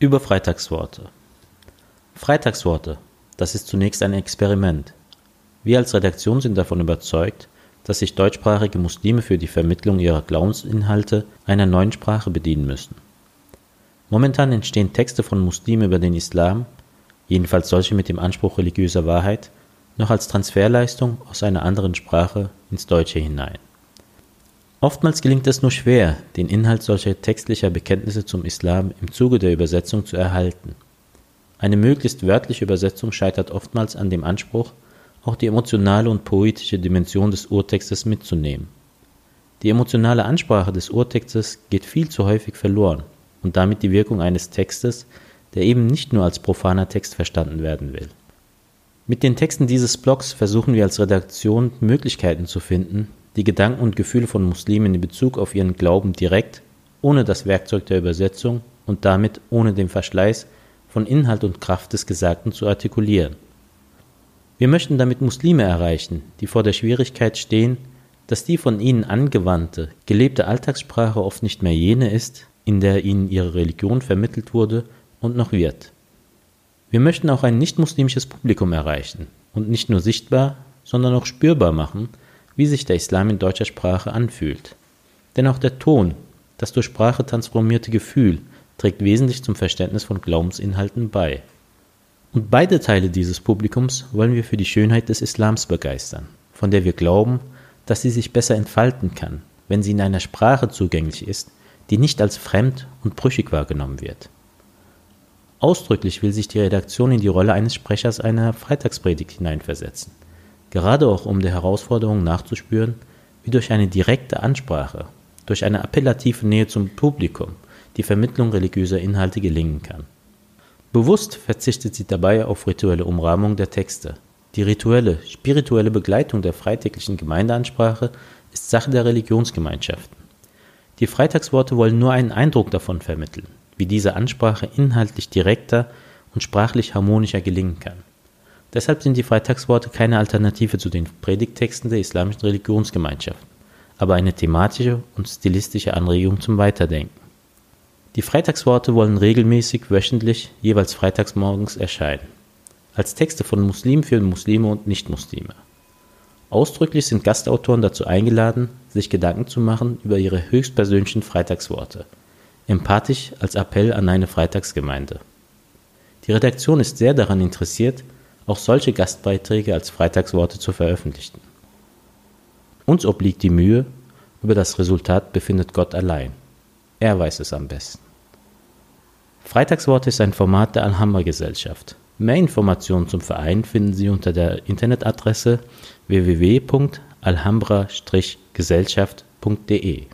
Über Freitagsworte. Freitagsworte, das ist zunächst ein Experiment. Wir als Redaktion sind davon überzeugt, dass sich deutschsprachige Muslime für die Vermittlung ihrer Glaubensinhalte einer neuen Sprache bedienen müssen. Momentan entstehen Texte von Muslimen über den Islam, jedenfalls solche mit dem Anspruch religiöser Wahrheit, noch als Transferleistung aus einer anderen Sprache ins Deutsche hinein. Oftmals gelingt es nur schwer, den Inhalt solcher textlicher Bekenntnisse zum Islam im Zuge der Übersetzung zu erhalten. Eine möglichst wörtliche Übersetzung scheitert oftmals an dem Anspruch, auch die emotionale und poetische Dimension des Urtextes mitzunehmen. Die emotionale Ansprache des Urtextes geht viel zu häufig verloren und damit die Wirkung eines Textes, der eben nicht nur als profaner Text verstanden werden will. Mit den Texten dieses Blogs versuchen wir als Redaktion Möglichkeiten zu finden, die Gedanken und Gefühle von Muslimen in Bezug auf ihren Glauben direkt, ohne das Werkzeug der Übersetzung und damit ohne den Verschleiß von Inhalt und Kraft des Gesagten zu artikulieren. Wir möchten damit Muslime erreichen, die vor der Schwierigkeit stehen, dass die von ihnen angewandte, gelebte Alltagssprache oft nicht mehr jene ist, in der ihnen ihre Religion vermittelt wurde und noch wird. Wir möchten auch ein nicht-muslimisches Publikum erreichen und nicht nur sichtbar, sondern auch spürbar machen, wie sich der Islam in deutscher Sprache anfühlt. Denn auch der Ton, das durch Sprache transformierte Gefühl, trägt wesentlich zum Verständnis von Glaubensinhalten bei. Und beide Teile dieses Publikums wollen wir für die Schönheit des Islams begeistern, von der wir glauben, dass sie sich besser entfalten kann, wenn sie in einer Sprache zugänglich ist, die nicht als fremd und brüchig wahrgenommen wird. Ausdrücklich will sich die Redaktion in die Rolle eines Sprechers einer Freitagspredigt hineinversetzen gerade auch um der Herausforderung nachzuspüren, wie durch eine direkte Ansprache, durch eine appellative Nähe zum Publikum die Vermittlung religiöser Inhalte gelingen kann. Bewusst verzichtet sie dabei auf rituelle Umrahmung der Texte. Die rituelle, spirituelle Begleitung der freitäglichen Gemeindeansprache ist Sache der Religionsgemeinschaften. Die Freitagsworte wollen nur einen Eindruck davon vermitteln, wie diese Ansprache inhaltlich direkter und sprachlich harmonischer gelingen kann. Deshalb sind die Freitagsworte keine Alternative zu den Predigttexten der islamischen Religionsgemeinschaft, aber eine thematische und stilistische Anregung zum Weiterdenken. Die Freitagsworte wollen regelmäßig wöchentlich jeweils freitags morgens erscheinen, als Texte von Muslimen für Muslime und Nichtmuslime. Ausdrücklich sind Gastautoren dazu eingeladen, sich Gedanken zu machen über ihre höchstpersönlichen Freitagsworte, empathisch als Appell an eine Freitagsgemeinde. Die Redaktion ist sehr daran interessiert, auch solche Gastbeiträge als Freitagsworte zu veröffentlichen. Uns obliegt die Mühe, über das Resultat befindet Gott allein. Er weiß es am besten. Freitagsworte ist ein Format der Alhambra Gesellschaft. Mehr Informationen zum Verein finden Sie unter der Internetadresse www.alhambra-gesellschaft.de.